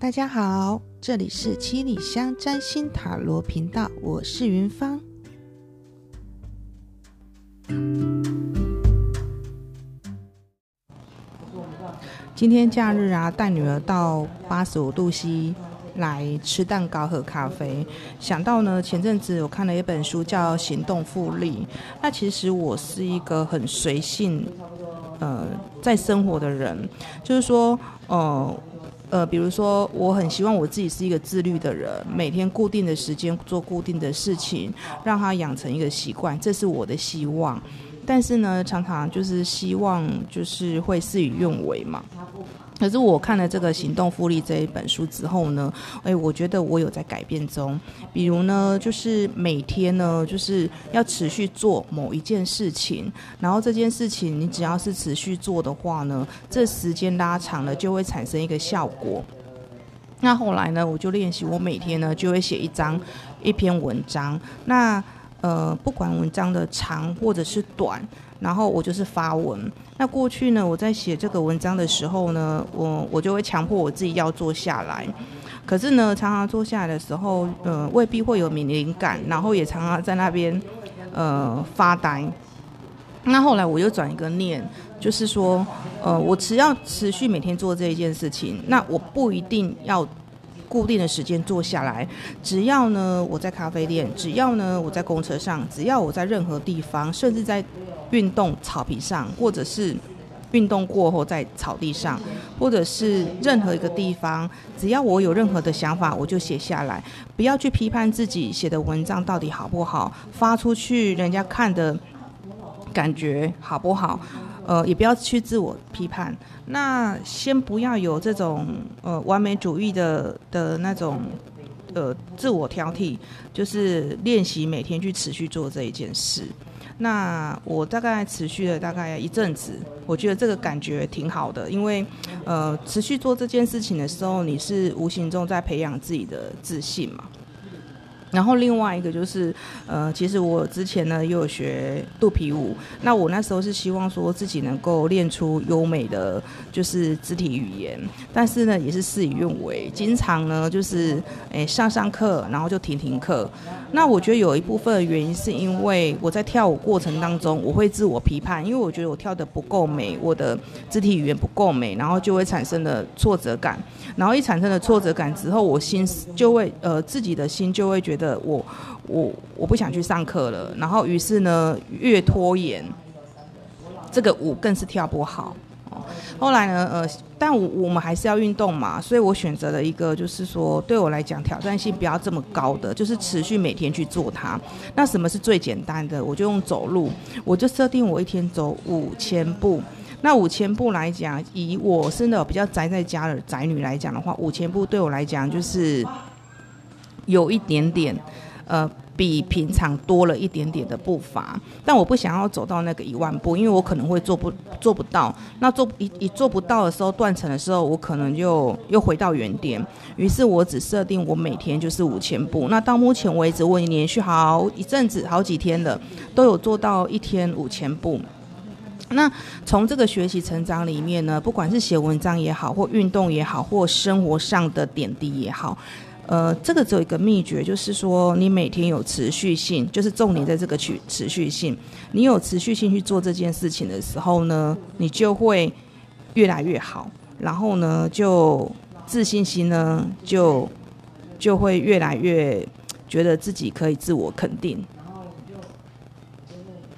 大家好，这里是七里香占星塔罗频道，我是云芳。今天假日啊，带女儿到八十五度 C 来吃蛋糕、喝咖啡。想到呢，前阵子我看了一本书叫《行动复利》。那其实我是一个很随性，呃，在生活的人，就是说，呃，呃，比如说，我很希望我自己是一个自律的人，每天固定的时间做固定的事情，让他养成一个习惯，这是我的希望。但是呢，常常就是希望就是会事与愿违嘛。可是我看了这个《行动复利》这一本书之后呢，哎，我觉得我有在改变中。比如呢，就是每天呢，就是要持续做某一件事情，然后这件事情你只要是持续做的话呢，这时间拉长了就会产生一个效果。那后来呢，我就练习，我每天呢就会写一张一篇文章。那呃，不管文章的长或者是短，然后我就是发文。那过去呢，我在写这个文章的时候呢，我我就会强迫我自己要坐下来。可是呢，常常坐下来的时候，呃，未必会有敏灵感，然后也常常在那边呃发呆。那后来我又转一个念，就是说，呃，我只要持续每天做这一件事情，那我不一定要。固定的时间坐下来，只要呢我在咖啡店，只要呢我在公车上，只要我在任何地方，甚至在运动草皮上，或者是运动过后在草地上，或者是任何一个地方，只要我有任何的想法，我就写下来，不要去批判自己写的文章到底好不好，发出去人家看的感觉好不好。呃，也不要去自我批判。那先不要有这种呃完美主义的的那种呃自我挑剔，就是练习每天去持续做这一件事。那我大概持续了大概一阵子，我觉得这个感觉挺好的，因为呃持续做这件事情的时候，你是无形中在培养自己的自信嘛。然后另外一个就是，呃，其实我之前呢也有学肚皮舞，那我那时候是希望说自己能够练出优美的就是肢体语言，但是呢也是事与愿违，经常呢就是诶上上课，然后就停停课。那我觉得有一部分的原因是因为我在跳舞过程当中，我会自我批判，因为我觉得我跳得不够美，我的肢体语言不够美，然后就会产生了挫折感，然后一产生了挫折感之后，我心就会呃自己的心就会觉得。的我我我不想去上课了，然后于是呢越拖延，这个舞更是跳不好。后来呢呃，但我我们还是要运动嘛，所以我选择了一个就是说对我来讲挑战性不要这么高的，就是持续每天去做它。那什么是最简单的？我就用走路，我就设定我一天走五千步。那五千步来讲，以我是那种比较宅在家的宅女来讲的话，五千步对我来讲就是。有一点点，呃，比平常多了一点点的步伐，但我不想要走到那个一万步，因为我可能会做不做不到。那做一一做不到的时候，断层的时候，我可能就又回到原点。于是我只设定我每天就是五千步。那到目前为止，我已经连续好一阵子、好几天了，都有做到一天五千步。那从这个学习成长里面呢，不管是写文章也好，或运动也好，或生活上的点滴也好。呃，这个只有一个秘诀，就是说你每天有持续性，就是重点在这个持持续性。你有持续性去做这件事情的时候呢，你就会越来越好，然后呢，就自信心呢就就会越来越觉得自己可以自我肯定。